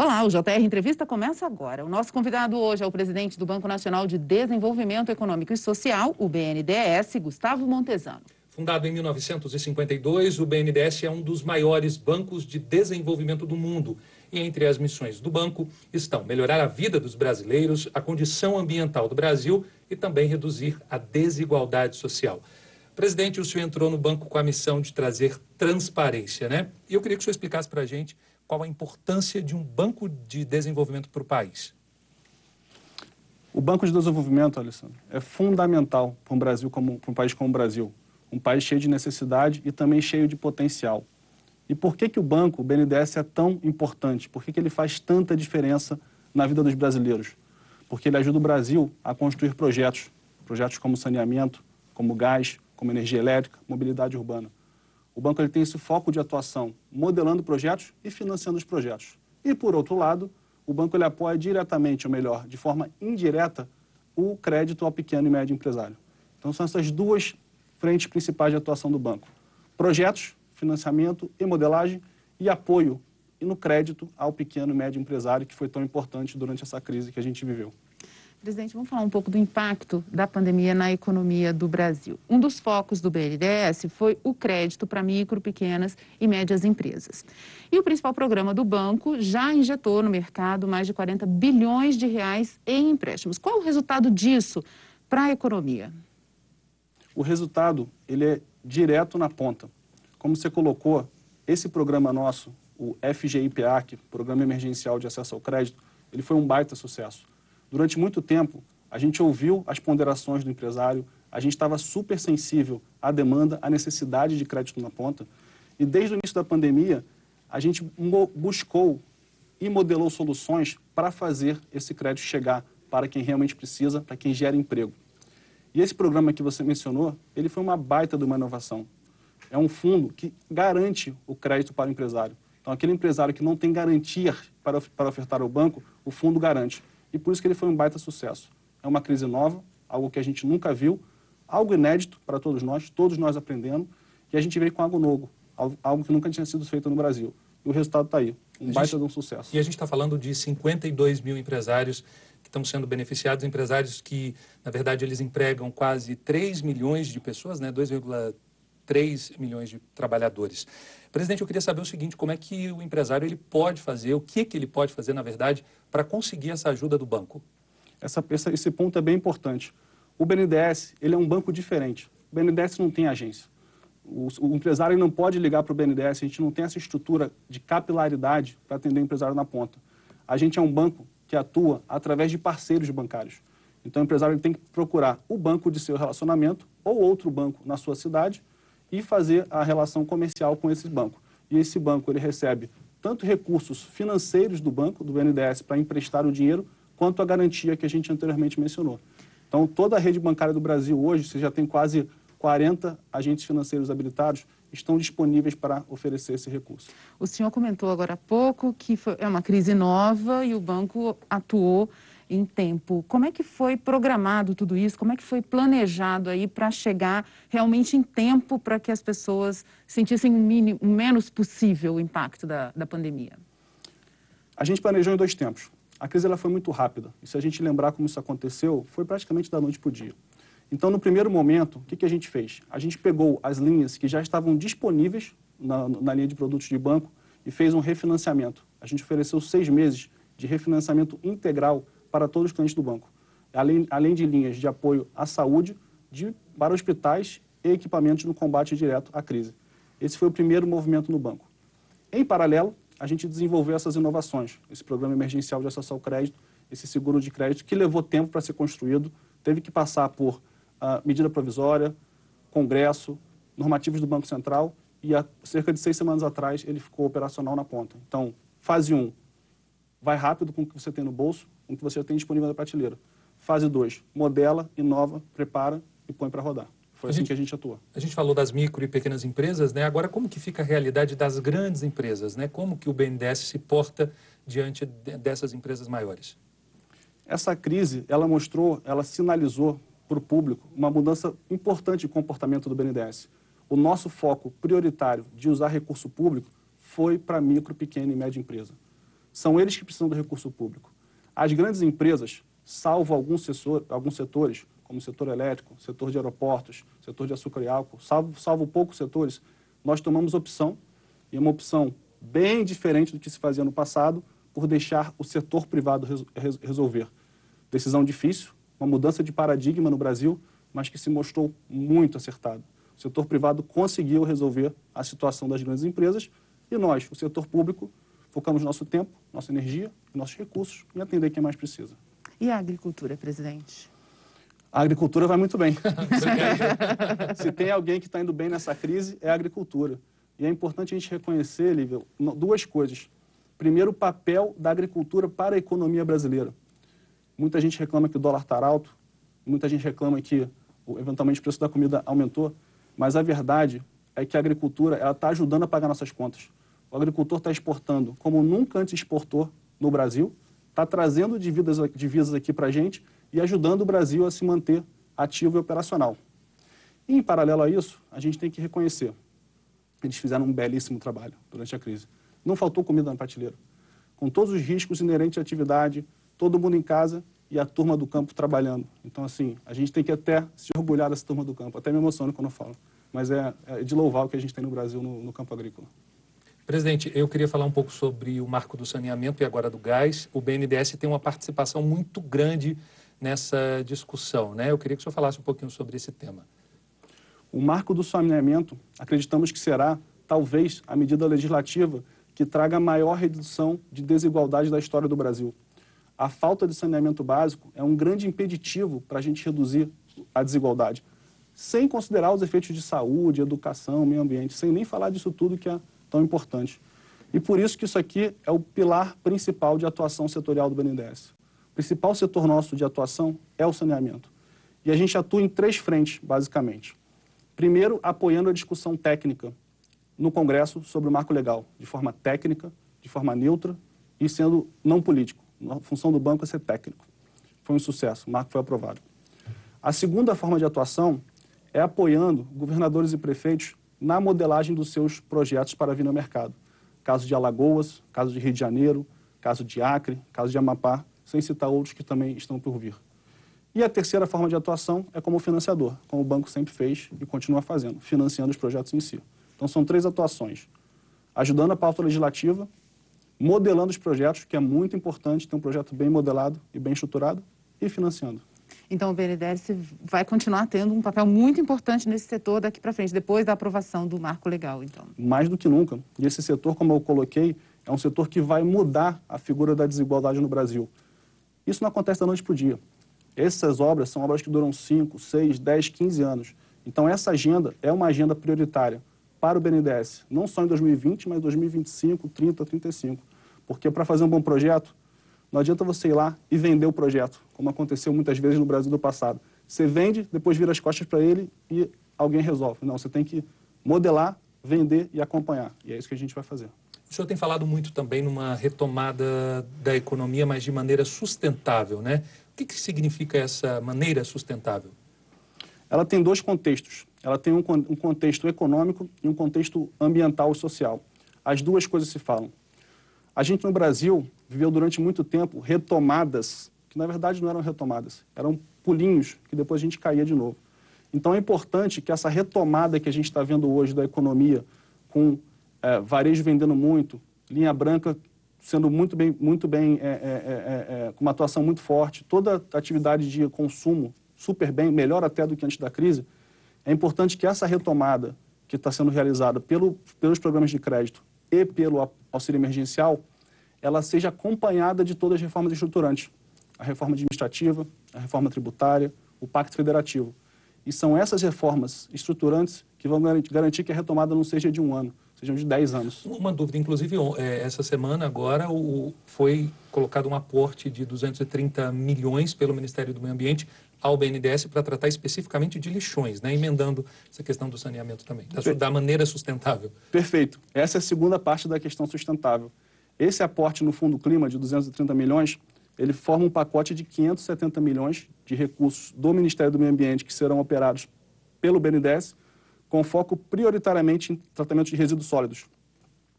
Olá, o JR Entrevista começa agora. O nosso convidado hoje é o presidente do Banco Nacional de Desenvolvimento Econômico e Social, o BNDES, Gustavo Montesano. Fundado em 1952, o BNDES é um dos maiores bancos de desenvolvimento do mundo. E entre as missões do banco estão melhorar a vida dos brasileiros, a condição ambiental do Brasil e também reduzir a desigualdade social. Presidente, o senhor entrou no banco com a missão de trazer transparência, né? E eu queria que o senhor explicasse para a gente qual a importância de um banco de desenvolvimento para o país. O Banco de Desenvolvimento, Alessandro, é fundamental para um, Brasil como, para um país como o Brasil. Um país cheio de necessidade e também cheio de potencial. E por que, que o banco, o BNDES, é tão importante? Por que, que ele faz tanta diferença na vida dos brasileiros? Porque ele ajuda o Brasil a construir projetos, projetos como saneamento, como gás, como energia elétrica, mobilidade urbana. O banco ele tem esse foco de atuação, modelando projetos e financiando os projetos. E, por outro lado, o banco ele apoia diretamente, ou melhor, de forma indireta, o crédito ao pequeno e médio empresário. Então, são essas duas frentes principais de atuação do banco. Projetos, financiamento e modelagem e apoio e no crédito ao pequeno e médio empresário, que foi tão importante durante essa crise que a gente viveu. Presidente, vamos falar um pouco do impacto da pandemia na economia do Brasil. Um dos focos do BNDES foi o crédito para micro, pequenas e médias empresas. E o principal programa do banco já injetou no mercado mais de 40 bilhões de reais em empréstimos. Qual o resultado disso para a economia? O resultado ele é direto na ponta. Como você colocou, esse programa nosso, o FGIPA, que é Programa Emergencial de Acesso ao Crédito, ele foi um baita sucesso Durante muito tempo, a gente ouviu as ponderações do empresário, a gente estava super sensível à demanda, à necessidade de crédito na ponta. E desde o início da pandemia, a gente buscou e modelou soluções para fazer esse crédito chegar para quem realmente precisa, para quem gera emprego. E esse programa que você mencionou, ele foi uma baita de uma inovação. É um fundo que garante o crédito para o empresário. Então, aquele empresário que não tem garantia para, ofertar ao banco, o fundo garante e por isso que ele foi um baita sucesso. É uma crise nova, algo que a gente nunca viu, algo inédito para todos nós, todos nós aprendendo, e a gente veio com algo novo, algo que nunca tinha sido feito no Brasil. E o resultado está aí, um gente, baita de um sucesso. E a gente está falando de 52 mil empresários que estão sendo beneficiados, empresários que, na verdade, eles empregam quase 3 milhões de pessoas, né? 2,3 milhões de trabalhadores. Presidente, eu queria saber o seguinte, como é que o empresário ele pode fazer, o que, que ele pode fazer, na verdade, para conseguir essa ajuda do banco? Essa, essa, esse ponto é bem importante. O BNDES ele é um banco diferente. O BNDES não tem agência. O, o empresário não pode ligar para o BNDES, a gente não tem essa estrutura de capilaridade para atender o empresário na ponta. A gente é um banco que atua através de parceiros bancários. Então, o empresário tem que procurar o banco de seu relacionamento ou outro banco na sua cidade e fazer a relação comercial com esse banco. E esse banco ele recebe tanto recursos financeiros do banco, do BNDES, para emprestar o dinheiro, quanto a garantia que a gente anteriormente mencionou. Então, toda a rede bancária do Brasil hoje, você já tem quase 40 agentes financeiros habilitados, estão disponíveis para oferecer esse recurso. O senhor comentou agora há pouco que foi, é uma crise nova e o banco atuou em tempo. Como é que foi programado tudo isso? Como é que foi planejado aí para chegar realmente em tempo para que as pessoas sentissem o, mínimo, o menos possível o impacto da, da pandemia? A gente planejou em dois tempos. A crise ela foi muito rápida. E se a gente lembrar como isso aconteceu, foi praticamente da noite para o dia. Então, no primeiro momento, o que, que a gente fez? A gente pegou as linhas que já estavam disponíveis na, na linha de produtos de banco e fez um refinanciamento. A gente ofereceu seis meses de refinanciamento integral para todos os clientes do banco, além, além de linhas de apoio à saúde, de, para hospitais e equipamentos no combate direto à crise. Esse foi o primeiro movimento no banco. Em paralelo, a gente desenvolveu essas inovações, esse programa emergencial de acesso ao crédito, esse seguro de crédito, que levou tempo para ser construído, teve que passar por uh, medida provisória, congresso, normativos do Banco Central, e há cerca de seis semanas atrás ele ficou operacional na ponta. Então, fase 1, um, vai rápido com o que você tem no bolso, com o que você tem disponível na prateleira. Fase 2, modela, inova, prepara e põe para rodar. Foi a assim gente, que a gente atua. A gente falou das micro e pequenas empresas, né? Agora, como que fica a realidade das grandes empresas, né? Como que o BNDES se porta diante dessas empresas maiores? Essa crise, ela mostrou, ela sinalizou para o público uma mudança importante de comportamento do BNDES. O nosso foco prioritário de usar recurso público foi para micro, pequena e média empresa. São eles que precisam do recurso público. As grandes empresas, salvo alguns, setor, alguns setores, como o setor elétrico, setor de aeroportos, setor de açúcar e álcool, salvo, salvo poucos setores, nós tomamos opção, e é uma opção bem diferente do que se fazia no passado, por deixar o setor privado res, resolver. Decisão difícil, uma mudança de paradigma no Brasil, mas que se mostrou muito acertado. O setor privado conseguiu resolver a situação das grandes empresas e nós, o setor público, focamos nosso tempo, nossa energia e nossos recursos em atender quem mais precisa. E a agricultura, presidente? A agricultura vai muito bem. Se tem alguém que está indo bem nessa crise, é a agricultura. E é importante a gente reconhecer, Lívia, duas coisas. Primeiro, o papel da agricultura para a economia brasileira. Muita gente reclama que o dólar está alto, muita gente reclama que eventualmente o preço da comida aumentou, mas a verdade é que a agricultura está ajudando a pagar nossas contas. O agricultor está exportando como nunca antes exportou no Brasil, está trazendo divisas, divisas aqui para a gente e ajudando o Brasil a se manter ativo e operacional. E, em paralelo a isso, a gente tem que reconhecer, eles fizeram um belíssimo trabalho durante a crise. Não faltou comida na prateleira. Com todos os riscos inerentes à atividade, todo mundo em casa e a turma do campo trabalhando. Então, assim, a gente tem que até se orgulhar dessa turma do campo. Até me emociono quando eu falo. Mas é, é de louvar o que a gente tem no Brasil no, no campo agrícola. Presidente, eu queria falar um pouco sobre o marco do saneamento e agora do gás. O BNDES tem uma participação muito grande nessa discussão, né? Eu queria que o senhor falasse um pouquinho sobre esse tema. O marco do saneamento, acreditamos que será, talvez, a medida legislativa que traga a maior redução de desigualdade da história do Brasil. A falta de saneamento básico é um grande impeditivo para a gente reduzir a desigualdade, sem considerar os efeitos de saúde, educação, meio ambiente, sem nem falar disso tudo que é tão importante. E por isso que isso aqui é o pilar principal de atuação setorial do BNDES. O principal setor nosso de atuação é o saneamento. E a gente atua em três frentes, basicamente. Primeiro, apoiando a discussão técnica no Congresso sobre o marco legal, de forma técnica, de forma neutra e sendo não político. A função do banco é ser técnico. Foi um sucesso, o marco foi aprovado. A segunda forma de atuação é apoiando governadores e prefeitos na modelagem dos seus projetos para vir no mercado. Caso de Alagoas, caso de Rio de Janeiro, caso de Acre, caso de Amapá, sem citar outros que também estão por vir. E a terceira forma de atuação é como financiador, como o banco sempre fez e continua fazendo, financiando os projetos em si. Então são três atuações: ajudando a pauta legislativa, modelando os projetos, que é muito importante ter um projeto bem modelado e bem estruturado, e financiando. Então, o BNDES vai continuar tendo um papel muito importante nesse setor daqui para frente, depois da aprovação do marco legal, então. Mais do que nunca. E esse setor, como eu coloquei, é um setor que vai mudar a figura da desigualdade no Brasil. Isso não acontece da noite para o dia. Essas obras são obras que duram 5, 6, 10, 15 anos. Então, essa agenda é uma agenda prioritária para o BNDES, não só em 2020, mas 2025, 30, 35. Porque para fazer um bom projeto, não adianta você ir lá e vender o projeto, como aconteceu muitas vezes no Brasil do passado. Você vende, depois vira as costas para ele e alguém resolve. Não, você tem que modelar, vender e acompanhar. E é isso que a gente vai fazer. O senhor tem falado muito também numa retomada da economia, mas de maneira sustentável, né? O que, que significa essa maneira sustentável? Ela tem dois contextos. Ela tem um, um contexto econômico e um contexto ambiental e social. As duas coisas se falam. A gente no Brasil viveu durante muito tempo retomadas, que na verdade não eram retomadas, eram pulinhos que depois a gente caía de novo. Então é importante que essa retomada que a gente está vendo hoje da economia, com é, varejo vendendo muito, linha branca sendo muito bem, muito bem é, é, é, é com uma atuação muito forte, toda atividade de consumo super bem, melhor até do que antes da crise, é importante que essa retomada que está sendo realizada pelo, pelos programas de crédito e pelo auxílio emergencial, ela seja acompanhada de todas as reformas estruturantes. A reforma administrativa, a reforma tributária, o Pacto Federativo. E são essas reformas estruturantes que vão garantir que a retomada não seja de um ano, sejam de 10 anos. Uma dúvida, inclusive, é, essa semana agora foi colocado um aporte de 230 milhões pelo Ministério do Meio Ambiente ao BNDES para tratar especificamente de lixões, né? emendando essa questão do saneamento também, da, da maneira sustentável. Perfeito. Essa é a segunda parte da questão sustentável. Esse aporte no Fundo Clima de 230 milhões, ele forma um pacote de 570 milhões de recursos do Ministério do Meio Ambiente que serão operados pelo BNDES, com foco prioritariamente em tratamento de resíduos sólidos.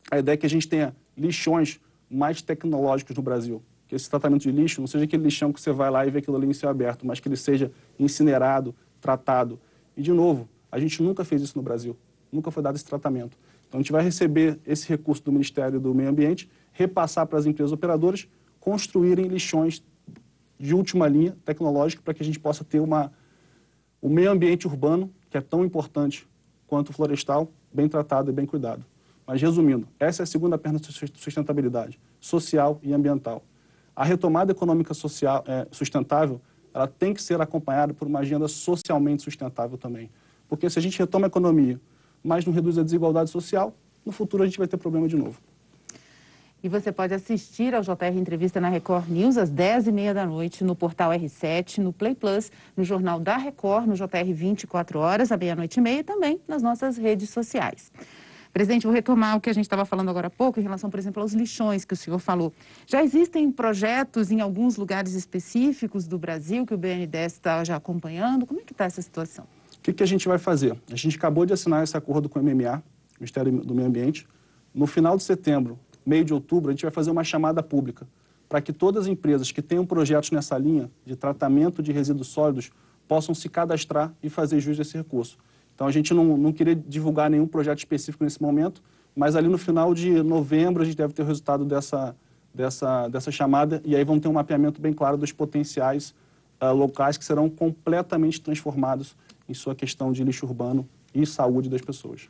A ideia é que a gente tenha lixões mais tecnológicos no Brasil. Que esse tratamento de lixo não seja aquele lixão que você vai lá e vê aquilo ali em céu aberto, mas que ele seja incinerado, tratado. E, de novo, a gente nunca fez isso no Brasil. Nunca foi dado esse tratamento. Então, a gente vai receber esse recurso do Ministério do Meio Ambiente, repassar para as empresas operadoras, construírem lixões de última linha tecnológica para que a gente possa ter uma, o meio ambiente urbano, que é tão importante quanto o florestal, bem tratado e bem cuidado. Mas, resumindo, essa é a segunda perna de sustentabilidade, social e ambiental. A retomada econômica social, é, sustentável ela tem que ser acompanhada por uma agenda socialmente sustentável também. Porque se a gente retoma a economia, mas não reduz a desigualdade social, no futuro a gente vai ter problema de novo. E você pode assistir ao JR Entrevista na Record News às 10h30 da noite, no portal R7, no Play Plus, no Jornal da Record, no JR 24 horas, à meia-noite e meia, e também nas nossas redes sociais. Presidente, vou retomar o que a gente estava falando agora há pouco, em relação, por exemplo, aos lixões que o senhor falou. Já existem projetos em alguns lugares específicos do Brasil que o BNDES está já acompanhando? Como é que está essa situação? O que, que a gente vai fazer? A gente acabou de assinar esse acordo com o MMA, Ministério do Meio Ambiente. No final de setembro, meio de outubro, a gente vai fazer uma chamada pública para que todas as empresas que tenham projetos nessa linha de tratamento de resíduos sólidos possam se cadastrar e fazer jus desse recurso. Então, a gente não, não queria divulgar nenhum projeto específico nesse momento, mas ali no final de novembro a gente deve ter o resultado dessa, dessa, dessa chamada e aí vamos ter um mapeamento bem claro dos potenciais uh, locais que serão completamente transformados em sua questão de lixo urbano e saúde das pessoas.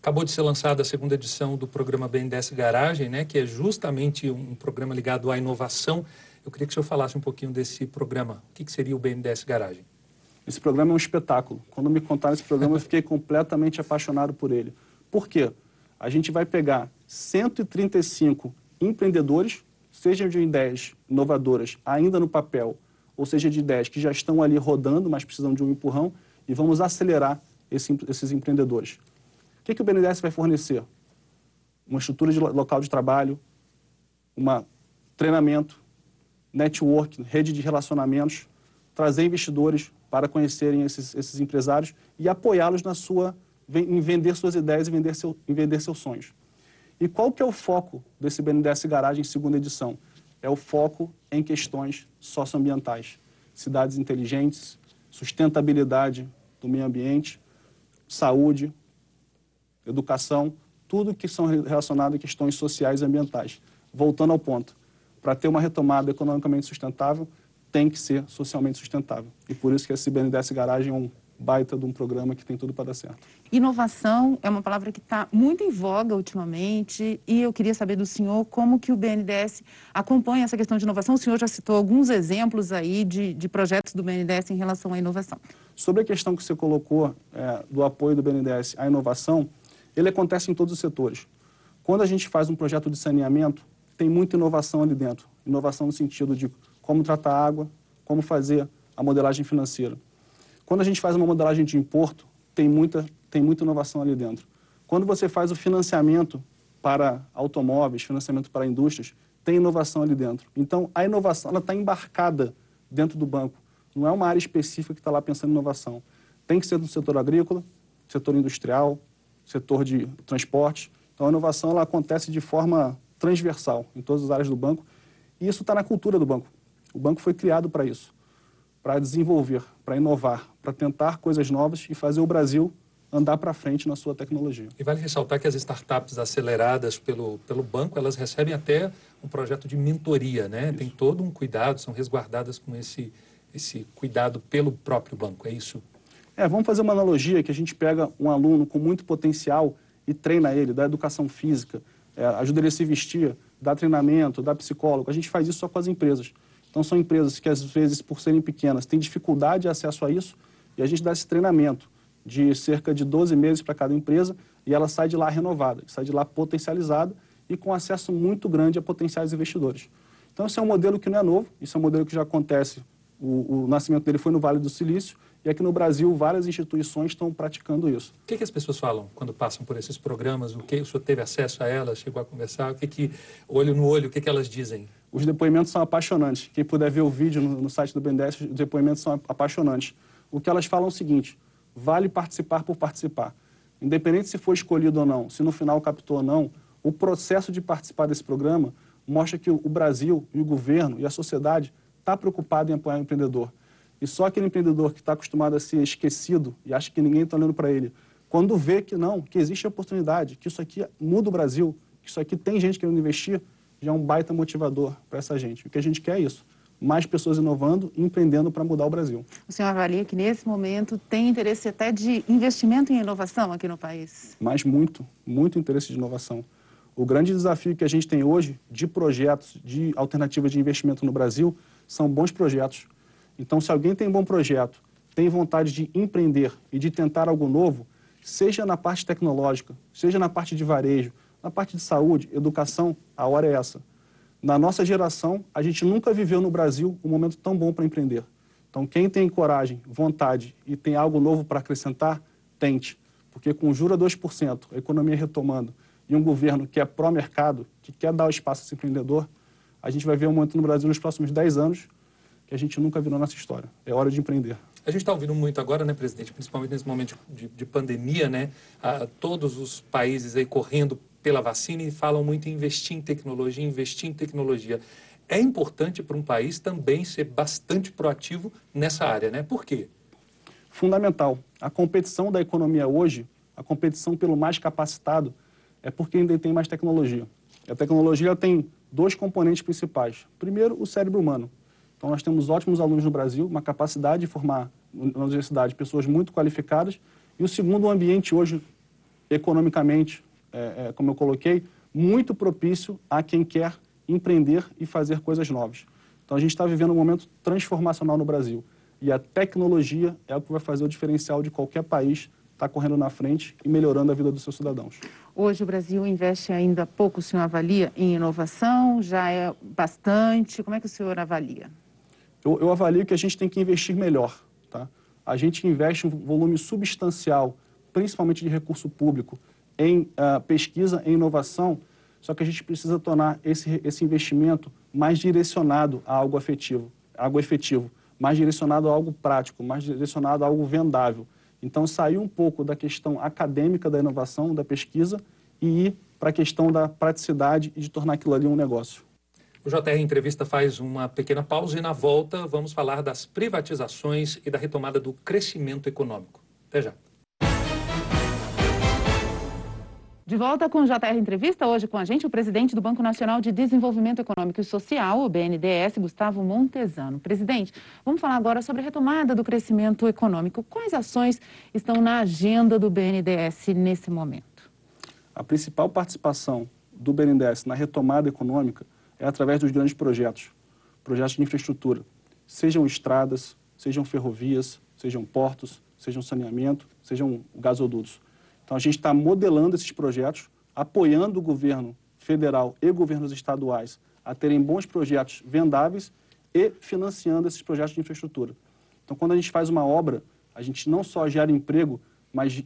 Acabou de ser lançada a segunda edição do programa BNDES Garagem, né, que é justamente um programa ligado à inovação. Eu queria que o senhor falasse um pouquinho desse programa. O que, que seria o BNDES Garagem? Esse programa é um espetáculo. Quando me contaram esse programa, eu fiquei completamente apaixonado por ele. Por quê? A gente vai pegar 135 empreendedores, sejam de ideias inovadoras ainda no papel, ou seja, de ideias que já estão ali rodando, mas precisam de um empurrão, e vamos acelerar esse, esses empreendedores. O que, que o BNDES vai fornecer? Uma estrutura de local de trabalho, um treinamento, network, rede de relacionamentos, trazer investidores para conhecerem esses, esses empresários e apoiá-los na sua em vender suas ideias e vender, seu, em vender seus sonhos. E qual que é o foco desse BNDES Garagem segunda edição? É o foco em questões socioambientais, cidades inteligentes, sustentabilidade do meio ambiente, saúde, educação, tudo que são relacionado a questões sociais e ambientais. Voltando ao ponto, para ter uma retomada economicamente sustentável, tem que ser socialmente sustentável. E por isso que esse BNDES Garagem é um baita de um programa que tem tudo para dar certo. Inovação é uma palavra que está muito em voga ultimamente e eu queria saber do senhor como que o BNDES acompanha essa questão de inovação. O senhor já citou alguns exemplos aí de, de projetos do BNDES em relação à inovação. Sobre a questão que você colocou é, do apoio do BNDES à inovação, ele acontece em todos os setores. Quando a gente faz um projeto de saneamento, tem muita inovação ali dentro. Inovação no sentido de como tratar água, como fazer a modelagem financeira. Quando a gente faz uma modelagem de importo, tem muita, tem muita inovação ali dentro. Quando você faz o financiamento para automóveis, financiamento para indústrias, tem inovação ali dentro. Então, a inovação está embarcada dentro do banco. Não é uma área específica que está lá pensando em inovação. Tem que ser do setor agrícola, setor industrial, setor de transporte. Então, a inovação ela acontece de forma transversal em todas as áreas do banco. E isso está na cultura do banco. O banco foi criado para isso, para desenvolver, para inovar, para tentar coisas novas e fazer o Brasil andar para frente na sua tecnologia. E vale ressaltar que as startups aceleradas pelo, pelo banco, elas recebem até um projeto de mentoria, né? Isso. Tem todo um cuidado, são resguardadas com esse, esse cuidado pelo próprio banco, é isso? É, vamos fazer uma analogia que a gente pega um aluno com muito potencial e treina ele, dá educação física, é, ajuda ele a se vestir, dá treinamento, dá psicólogo. A gente faz isso só com as empresas. Então, são empresas que, às vezes, por serem pequenas, têm dificuldade de acesso a isso e a gente dá esse treinamento de cerca de 12 meses para cada empresa e ela sai de lá renovada, sai de lá potencializada e com acesso muito grande a potenciais investidores. Então, esse é um modelo que não é novo, isso é um modelo que já acontece, o, o nascimento dele foi no Vale do Silício, e aqui no Brasil, várias instituições estão praticando isso. O que, que, as pessoas falam quando passam por esses programas? O que o senhor teve acesso a elas, chegou a conversar? O que, que olho no olho, o que, que elas dizem? Os depoimentos são apaixonantes. Quem puder ver o vídeo no, no site do BNDES, os depoimentos são apaixonantes. O que elas falam é o seguinte: vale participar por participar. Independente se foi escolhido ou não, se no final captou ou não, o processo de participar desse programa mostra que o Brasil e o governo e a sociedade está preocupado em apoiar o empreendedor. E só aquele empreendedor que está acostumado a ser esquecido e acha que ninguém está olhando para ele, quando vê que não, que existe oportunidade, que isso aqui muda o Brasil, que isso aqui tem gente querendo investir, já é um baita motivador para essa gente. O que a gente quer é isso mais pessoas inovando e empreendendo para mudar o Brasil. O senhor avalia que nesse momento tem interesse até de investimento em inovação aqui no país? Mas muito, muito interesse de inovação. O grande desafio que a gente tem hoje de projetos, de alternativas de investimento no Brasil, são bons projetos. Então, se alguém tem um bom projeto, tem vontade de empreender e de tentar algo novo, seja na parte tecnológica, seja na parte de varejo, na parte de saúde, educação, a hora é essa na nossa geração, a gente nunca viveu no Brasil um momento tão bom para empreender. Então, quem tem coragem, vontade e tem algo novo para acrescentar, tente. Porque com jura 2%, a economia retomando, e um governo que é pró-mercado, que quer dar o espaço a esse empreendedor, a gente vai ver um momento no Brasil nos próximos 10 anos que a gente nunca viu na nossa história. É hora de empreender. A gente está ouvindo muito agora, né, presidente, principalmente nesse momento de, de pandemia, né, a, todos os países aí correndo pela vacina e falam muito em investir em tecnologia, investir em tecnologia. É importante para um país também ser bastante proativo nessa área, né? Por quê? Fundamental. A competição da economia hoje, a competição pelo mais capacitado, é porque ainda tem mais tecnologia. E a tecnologia tem dois componentes principais. Primeiro, o cérebro humano. Então, nós temos ótimos alunos no Brasil, uma capacidade de formar na universidade pessoas muito qualificadas. E o segundo, o ambiente hoje, economicamente, é, é, como eu coloquei, muito propício a quem quer empreender e fazer coisas novas. Então a gente está vivendo um momento transformacional no Brasil. E a tecnologia é o que vai fazer o diferencial de qualquer país estar tá correndo na frente e melhorando a vida dos seus cidadãos. Hoje o Brasil investe ainda pouco, o senhor avalia, em inovação? Já é bastante? Como é que o senhor avalia? Eu, eu avalio que a gente tem que investir melhor. Tá? A gente investe um volume substancial, principalmente de recurso público, em uh, pesquisa e inovação, só que a gente precisa tornar esse, esse investimento mais direcionado a algo efetivo, algo efetivo, mais direcionado a algo prático, mais direcionado a algo vendável. Então, sair um pouco da questão acadêmica da inovação, da pesquisa, e ir para a questão da praticidade e de tornar aquilo ali um negócio. O JR Entrevista faz uma pequena pausa e, na volta, vamos falar das privatizações e da retomada do crescimento econômico. Até já. De volta com o JR Entrevista, hoje com a gente o presidente do Banco Nacional de Desenvolvimento Econômico e Social, o BNDES, Gustavo Montesano. Presidente, vamos falar agora sobre a retomada do crescimento econômico. Quais ações estão na agenda do BNDES nesse momento? A principal participação do BNDES na retomada econômica é através dos grandes projetos, projetos de infraestrutura, sejam estradas, sejam ferrovias, sejam portos, sejam saneamento, sejam gasodutos então, a gente está modelando esses projetos, apoiando o governo federal e governos estaduais a terem bons projetos vendáveis e financiando esses projetos de infraestrutura. Então, quando a gente faz uma obra, a gente não só gera emprego, mas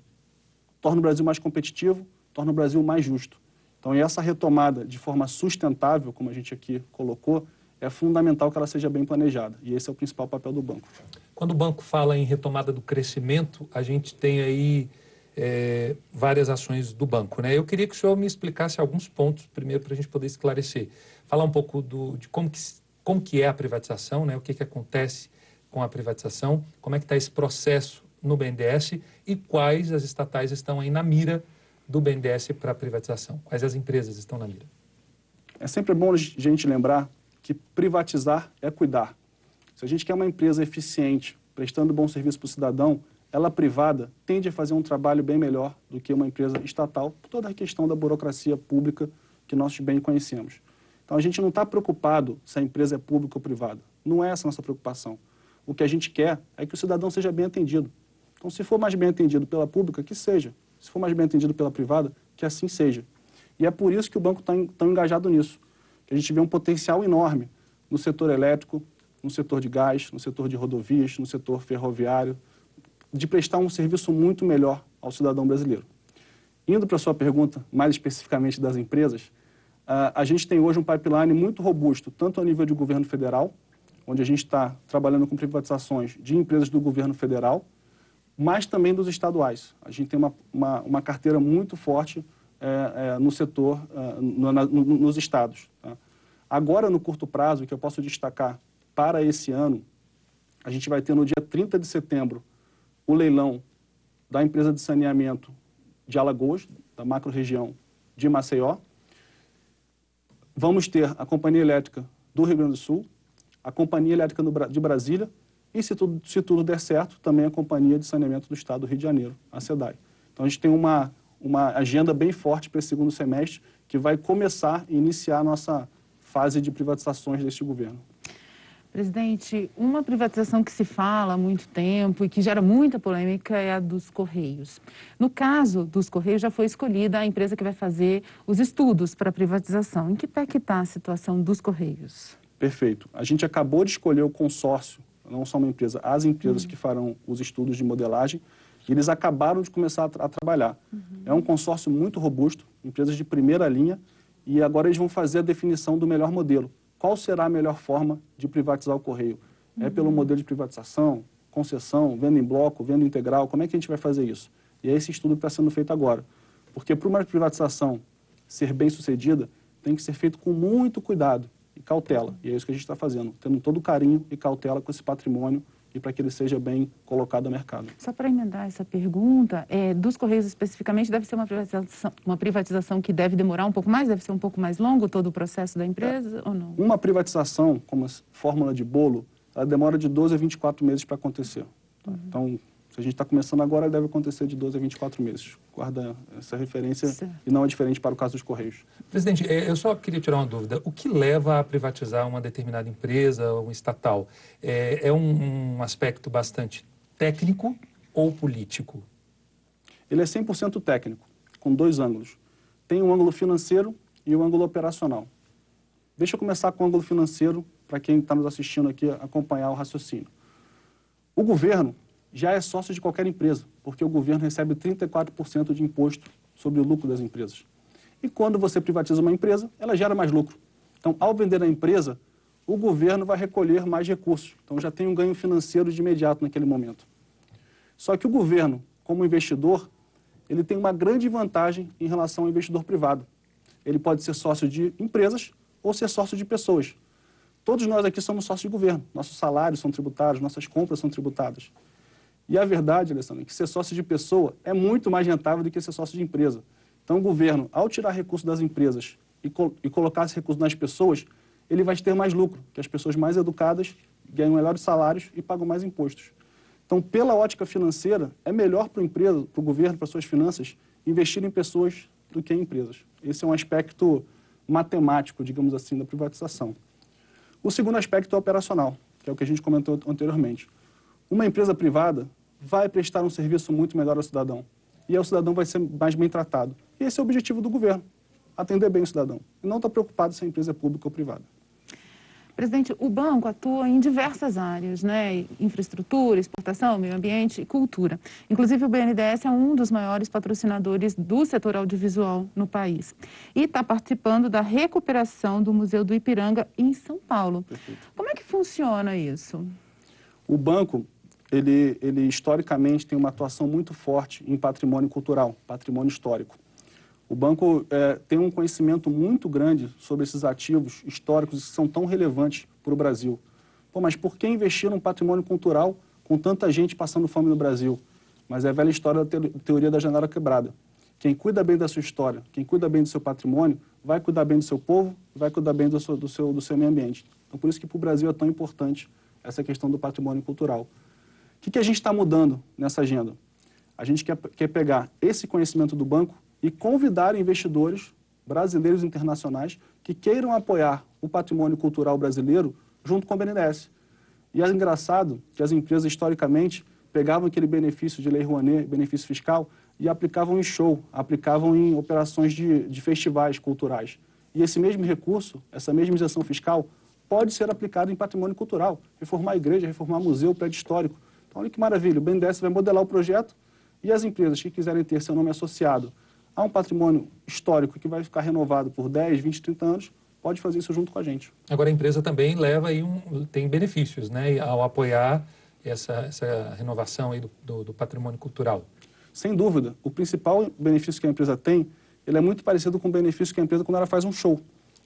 torna o Brasil mais competitivo, torna o Brasil mais justo. Então, essa retomada de forma sustentável, como a gente aqui colocou, é fundamental que ela seja bem planejada. E esse é o principal papel do banco. Quando o banco fala em retomada do crescimento, a gente tem aí é, várias ações do banco. Né? Eu queria que o senhor me explicasse alguns pontos, primeiro, para a gente poder esclarecer. Falar um pouco do, de como que, como que é a privatização, né? o que, que acontece com a privatização, como é que está esse processo no BNDES e quais as estatais estão aí na mira do BNDES para a privatização, quais as empresas estão na mira. É sempre bom a gente lembrar que privatizar é cuidar. Se a gente quer uma empresa eficiente, prestando bom serviço para o cidadão, ela privada tende a fazer um trabalho bem melhor do que uma empresa estatal, por toda a questão da burocracia pública que nós bem conhecemos. Então a gente não está preocupado se a empresa é pública ou privada. Não é essa a nossa preocupação. O que a gente quer é que o cidadão seja bem atendido. Então, se for mais bem atendido pela pública, que seja. Se for mais bem atendido pela privada, que assim seja. E é por isso que o banco está tão engajado nisso. Que a gente vê um potencial enorme no setor elétrico, no setor de gás, no setor de rodovias, no setor ferroviário, de prestar um serviço muito melhor ao cidadão brasileiro. Indo para a sua pergunta, mais especificamente das empresas, a gente tem hoje um pipeline muito robusto, tanto a nível de governo federal, onde a gente está trabalhando com privatizações de empresas do governo federal, mas também dos estaduais. A gente tem uma, uma, uma carteira muito forte é, é, no setor, é, no, na, no, nos estados. Tá? Agora, no curto prazo, que eu posso destacar para esse ano, a gente vai ter no dia 30 de setembro o leilão da empresa de saneamento de Alagoas, da macro-região de Maceió. Vamos ter a Companhia Elétrica do Rio Grande do Sul, a Companhia Elétrica de Brasília e, se tudo, se tudo der certo, também a Companhia de Saneamento do Estado do Rio de Janeiro, a SEDAI. Então, a gente tem uma, uma agenda bem forte para esse segundo semestre, que vai começar e iniciar a nossa fase de privatizações deste governo. Presidente, uma privatização que se fala há muito tempo e que gera muita polêmica é a dos Correios. No caso dos Correios, já foi escolhida a empresa que vai fazer os estudos para a privatização. Em que pé que está a situação dos Correios? Perfeito. A gente acabou de escolher o consórcio, não só uma empresa, as empresas uhum. que farão os estudos de modelagem, e eles acabaram de começar a, tra a trabalhar. Uhum. É um consórcio muito robusto, empresas de primeira linha, e agora eles vão fazer a definição do melhor modelo qual será a melhor forma de privatizar o correio? Uhum. É pelo modelo de privatização, concessão, venda em bloco, venda integral? Como é que a gente vai fazer isso? E é esse estudo que está sendo feito agora. Porque para uma privatização ser bem sucedida, tem que ser feito com muito cuidado e cautela. E é isso que a gente está fazendo, tendo todo carinho e cautela com esse patrimônio e para que ele seja bem colocado no mercado. Só para emendar essa pergunta, é, dos Correios especificamente, deve ser uma privatização, uma privatização que deve demorar um pouco mais, deve ser um pouco mais longo todo o processo da empresa é. ou não? Uma privatização, como fórmula de bolo, ela demora de 12 a 24 meses para acontecer. Tá? Uhum. Então, se a gente está começando agora, deve acontecer de 12 a 24 meses. Guarda essa referência certo. e não é diferente para o caso dos Correios. Presidente, é, eu só queria tirar uma dúvida. O que leva a privatizar uma determinada empresa, um estatal? É, é um, um aspecto bastante técnico ou político? Ele é 100% técnico, com dois ângulos. Tem o um ângulo financeiro e o um ângulo operacional. Deixa eu começar com o ângulo financeiro, para quem está nos assistindo aqui acompanhar o raciocínio. O governo já é sócio de qualquer empresa, porque o governo recebe 34% de imposto sobre o lucro das empresas. E quando você privatiza uma empresa, ela gera mais lucro. Então, ao vender a empresa, o governo vai recolher mais recursos. Então, já tem um ganho financeiro de imediato naquele momento. Só que o governo, como investidor, ele tem uma grande vantagem em relação ao investidor privado. Ele pode ser sócio de empresas ou ser sócio de pessoas. Todos nós aqui somos sócios de governo. Nossos salários são tributados, nossas compras são tributadas. E a verdade, Alessandro, é que ser sócio de pessoa é muito mais rentável do que ser sócio de empresa. Então, o governo, ao tirar recursos das empresas e, e colocar esse recurso nas pessoas, ele vai ter mais lucro, que as pessoas mais educadas ganham melhores salários e pagam mais impostos. Então, pela ótica financeira, é melhor para o empresa, para o governo, para suas finanças, investir em pessoas do que em empresas. Esse é um aspecto matemático, digamos assim, da privatização. O segundo aspecto é operacional, que é o que a gente comentou anteriormente. Uma empresa privada vai prestar um serviço muito melhor ao cidadão. E o cidadão vai ser mais bem tratado. E esse é o objetivo do governo, atender bem o cidadão. E não estar preocupado se a empresa é pública ou privada. Presidente, o banco atua em diversas áreas, né? Infraestrutura, exportação, meio ambiente e cultura. Inclusive, o BNDES é um dos maiores patrocinadores do setor audiovisual no país. E está participando da recuperação do Museu do Ipiranga em São Paulo. Perfeito. Como é que funciona isso? O banco ele, ele historicamente tem uma atuação muito forte em patrimônio cultural, patrimônio histórico. O banco é, tem um conhecimento muito grande sobre esses ativos históricos que são tão relevantes para o Brasil. Pô, mas por que investir num patrimônio cultural com tanta gente passando fome no Brasil? Mas é a velha história da teoria da janela quebrada. Quem cuida bem da sua história, quem cuida bem do seu patrimônio, vai cuidar bem do seu povo, vai cuidar bem do seu, do seu, do seu meio ambiente. Então, por isso que para o Brasil é tão importante essa questão do patrimônio cultural. O que, que a gente está mudando nessa agenda? A gente quer, quer pegar esse conhecimento do banco e convidar investidores brasileiros e internacionais que queiram apoiar o patrimônio cultural brasileiro junto com o BNDES. E é engraçado que as empresas, historicamente, pegavam aquele benefício de lei Rouanet, benefício fiscal, e aplicavam em show, aplicavam em operações de, de festivais culturais. E esse mesmo recurso, essa mesma isenção fiscal, pode ser aplicado em patrimônio cultural, reformar igreja, reformar museu, prédio histórico. Então, olha que maravilha, o BNDES vai modelar o projeto e as empresas que quiserem ter seu nome associado a um patrimônio histórico que vai ficar renovado por 10, 20, 30 anos, pode fazer isso junto com a gente. Agora, a empresa também leva aí um, tem benefícios, né, ao apoiar essa, essa renovação aí do, do, do patrimônio cultural. Sem dúvida. O principal benefício que a empresa tem, ele é muito parecido com o benefício que a empresa quando ela faz um show.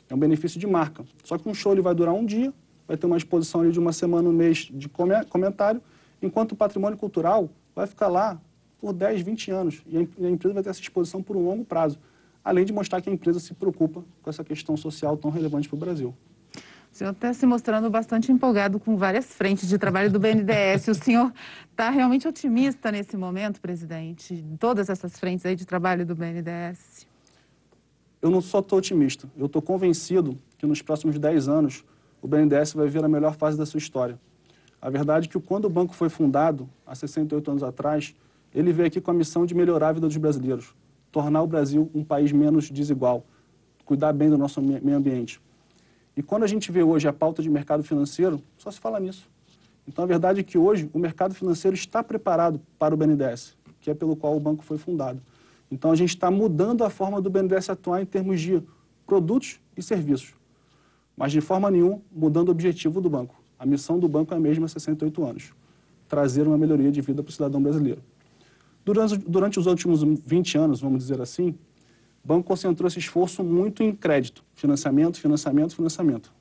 É um benefício de marca. Só que um show ele vai durar um dia, vai ter uma exposição ali de uma semana, um mês de comentário, enquanto o patrimônio cultural vai ficar lá por 10, 20 anos. E a empresa vai ter essa exposição por um longo prazo, além de mostrar que a empresa se preocupa com essa questão social tão relevante para o Brasil. O senhor está se mostrando bastante empolgado com várias frentes de trabalho do BNDES. o senhor está realmente otimista nesse momento, presidente, em todas essas frentes aí de trabalho do BNDES? Eu não só estou otimista, eu estou convencido que nos próximos 10 anos o BNDES vai ver a melhor fase da sua história. A verdade é que quando o banco foi fundado, há 68 anos atrás, ele veio aqui com a missão de melhorar a vida dos brasileiros, tornar o Brasil um país menos desigual, cuidar bem do nosso meio ambiente. E quando a gente vê hoje a pauta de mercado financeiro, só se fala nisso. Então a verdade é que hoje o mercado financeiro está preparado para o BNDES, que é pelo qual o banco foi fundado. Então a gente está mudando a forma do BNDES atuar em termos de produtos e serviços, mas de forma nenhuma mudando o objetivo do banco. A missão do banco é a mesma há 68 anos, trazer uma melhoria de vida para o cidadão brasileiro. Durante, durante os últimos 20 anos, vamos dizer assim, o banco concentrou esse esforço muito em crédito, financiamento, financiamento, financiamento.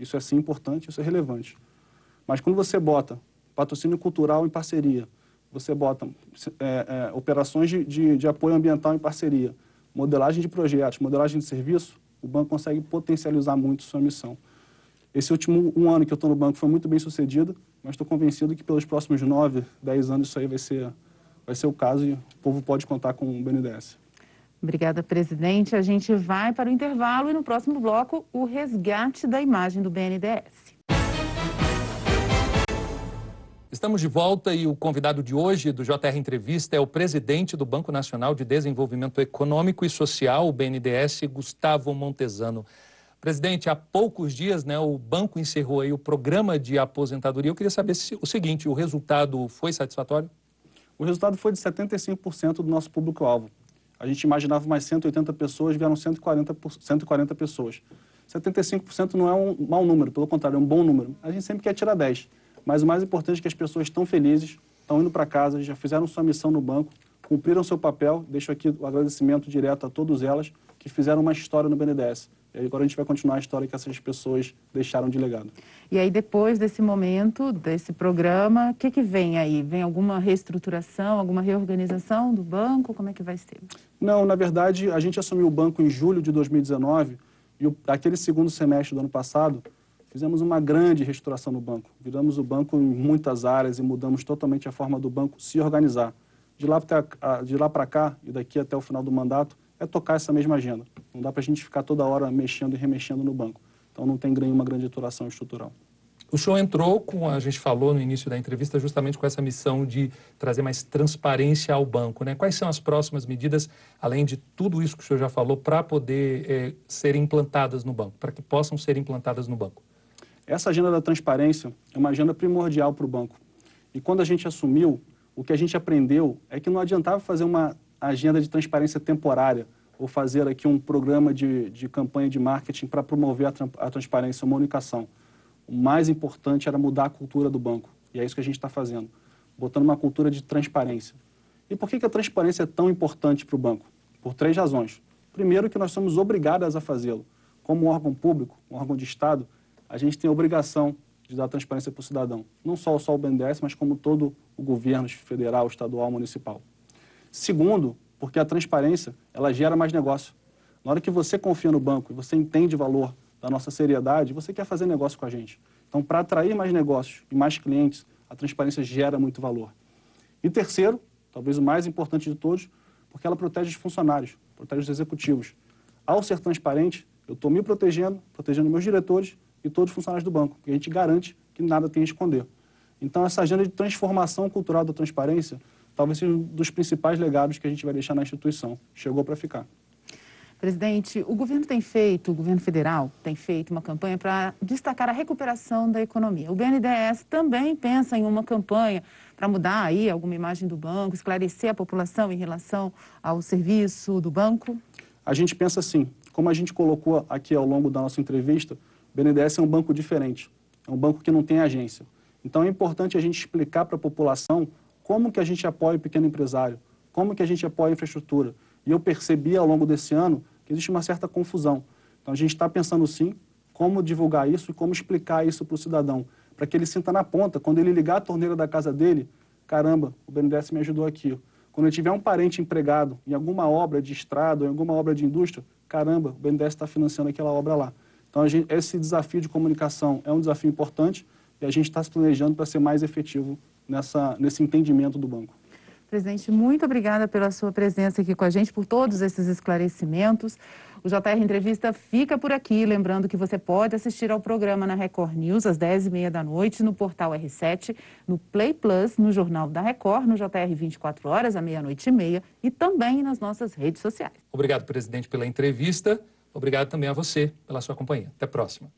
Isso é sim importante, isso é relevante. Mas quando você bota patrocínio cultural em parceria, você bota é, é, operações de, de, de, apoio ambiental em parceria, modelagem de projetos, modelagem de serviço, o banco consegue potencializar muito sua missão. Esse último um ano que eu estou no banco foi muito bem sucedido, mas estou convencido que pelos próximos nove, dez anos isso aí vai ser, vai ser o caso e o povo pode contar com o BNDES. Obrigada, presidente. A gente vai para o intervalo e no próximo bloco o resgate da imagem do BNDES. Estamos de volta e o convidado de hoje do JR Entrevista é o presidente do Banco Nacional de Desenvolvimento Econômico e Social, o BNDES, Gustavo Montesano. Presidente, há poucos dias né, o banco encerrou aí o programa de aposentadoria. Eu queria saber se, o seguinte, o resultado foi satisfatório? O resultado foi de 75% do nosso público-alvo. A gente imaginava mais 180 pessoas, vieram 140, 140 pessoas. 75% não é um mau número, pelo contrário, é um bom número. A gente sempre quer tirar 10. Mas o mais importante é que as pessoas estão felizes, estão indo para casa, já fizeram sua missão no banco, cumpriram seu papel. Deixo aqui o agradecimento direto a todas elas que fizeram uma história no BNDES. E agora a gente vai continuar a história que essas pessoas deixaram de legado. E aí, depois desse momento, desse programa, o que, que vem aí? Vem alguma reestruturação, alguma reorganização do banco? Como é que vai ser? Não, na verdade, a gente assumiu o banco em julho de 2019 e o, aquele segundo semestre do ano passado, fizemos uma grande reestruturação no banco. Viramos o banco em muitas áreas e mudamos totalmente a forma do banco se organizar. De lá para cá e daqui até o final do mandato, é tocar essa mesma agenda. Não dá para a gente ficar toda hora mexendo e remexendo no banco. Então não tem nenhuma grande atuação estrutural. O senhor entrou, com a gente falou no início da entrevista, justamente com essa missão de trazer mais transparência ao banco. Né? Quais são as próximas medidas, além de tudo isso que o senhor já falou, para poder é, serem implantadas no banco, para que possam ser implantadas no banco? Essa agenda da transparência é uma agenda primordial para o banco. E quando a gente assumiu, o que a gente aprendeu é que não adiantava fazer uma agenda de transparência temporária ou fazer aqui um programa de, de campanha de marketing para promover a, a transparência, a comunicação. O mais importante era mudar a cultura do banco. E é isso que a gente está fazendo, botando uma cultura de transparência. E por que, que a transparência é tão importante para o banco? Por três razões. Primeiro, que nós somos obrigadas a fazê-lo. Como órgão público, um órgão de Estado, a gente tem a obrigação de dar transparência para o cidadão. Não só, só o BNDES, mas como todo o governo federal, estadual, municipal. Segundo, porque a transparência ela gera mais negócio. Na hora que você confia no banco e você entende o valor da nossa seriedade, você quer fazer negócio com a gente. Então, para atrair mais negócios e mais clientes, a transparência gera muito valor. E terceiro, talvez o mais importante de todos, porque ela protege os funcionários, protege os executivos. Ao ser transparente, eu estou me protegendo, protegendo meus diretores e todos os funcionários do banco, porque a gente garante que nada tem a esconder. Então, essa agenda de transformação cultural da transparência talvez seja um dos principais legados que a gente vai deixar na instituição. Chegou para ficar. Presidente, o governo tem feito, o governo federal tem feito uma campanha para destacar a recuperação da economia. O BNDES também pensa em uma campanha para mudar aí alguma imagem do banco, esclarecer a população em relação ao serviço do banco? A gente pensa assim, como a gente colocou aqui ao longo da nossa entrevista, o BNDES é um banco diferente, é um banco que não tem agência. Então é importante a gente explicar para a população como que a gente apoia o pequeno empresário, como que a gente apoia a infraestrutura. E eu percebi ao longo desse ano que existe uma certa confusão. Então a gente está pensando sim como divulgar isso e como explicar isso para o cidadão, para que ele sinta na ponta, quando ele ligar a torneira da casa dele, caramba, o BNDES me ajudou aqui. Quando ele tiver um parente empregado em alguma obra de estrada ou em alguma obra de indústria, caramba, o BNDES está financiando aquela obra lá. Então, gente, esse desafio de comunicação é um desafio importante e a gente está se planejando para ser mais efetivo nessa, nesse entendimento do banco. Presidente, muito obrigada pela sua presença aqui com a gente, por todos esses esclarecimentos. O JR Entrevista fica por aqui. Lembrando que você pode assistir ao programa na Record News às 10h30 da noite, no portal R7, no Play Plus, no Jornal da Record, no JR 24 horas, à meia-noite e meia e também nas nossas redes sociais. Obrigado, presidente, pela entrevista. Obrigado também a você pela sua companhia. Até a próxima.